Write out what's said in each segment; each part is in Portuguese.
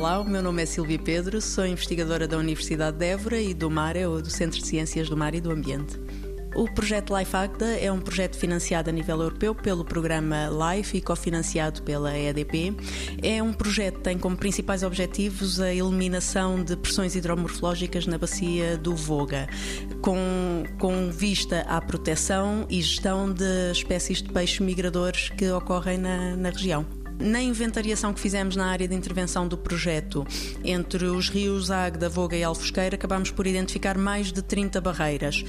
Olá, o meu nome é Silvia Pedro, sou investigadora da Universidade de Évora e do MAR, ou do Centro de Ciências do Mar e do Ambiente. O projeto Life Agda é um projeto financiado a nível europeu pelo programa LIFE e cofinanciado pela EDP. É um projeto que tem como principais objetivos a eliminação de pressões hidromorfológicas na bacia do Voga, com, com vista à proteção e gestão de espécies de peixes migradores que ocorrem na, na região. Na inventariação que fizemos na área de intervenção do projeto, entre os rios Águeda, Voga e Alfosqueira, acabámos por identificar mais de 30 barreiras.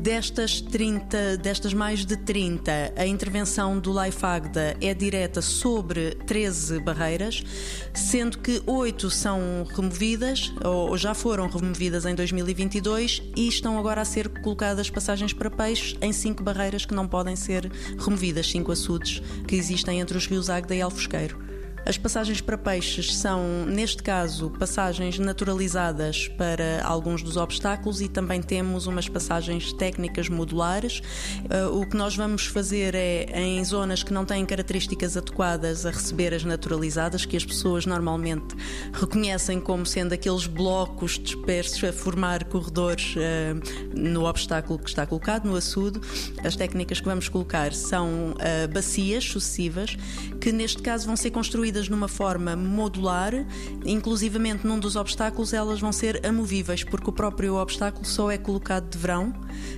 Destas 30, destas mais de 30, a intervenção do Life Águeda é direta sobre 13 barreiras, sendo que 8 são removidas, ou já foram removidas em 2022 e estão agora a ser colocadas passagens para peixes em 5 barreiras que não podem ser removidas, 5 açudes que existem entre os rios Águeda e Alfosqueira pesqueiro. As passagens para peixes são, neste caso, passagens naturalizadas para alguns dos obstáculos e também temos umas passagens técnicas modulares. Uh, o que nós vamos fazer é, em zonas que não têm características adequadas a receber as naturalizadas, que as pessoas normalmente reconhecem como sendo aqueles blocos dispersos a formar corredores uh, no obstáculo que está colocado, no açude. As técnicas que vamos colocar são uh, bacias sucessivas, que neste caso vão ser construídas construídas numa forma modular, inclusivamente num dos obstáculos elas vão ser amovíveis, porque o próprio obstáculo só é colocado de verão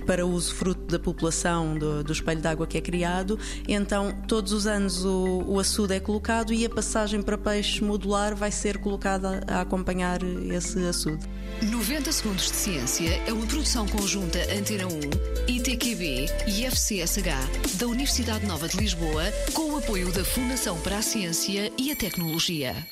para uso fruto da população do, do espelho d'água que é criado. Então, todos os anos o, o açude é colocado e a passagem para peixe modular vai ser colocada a acompanhar esse açude. 90 Segundos de Ciência é uma produção conjunta Antena 1, ITQB e FCSH da Universidade Nova de Lisboa, com o apoio da Fundação para a Ciência e a Tecnologia.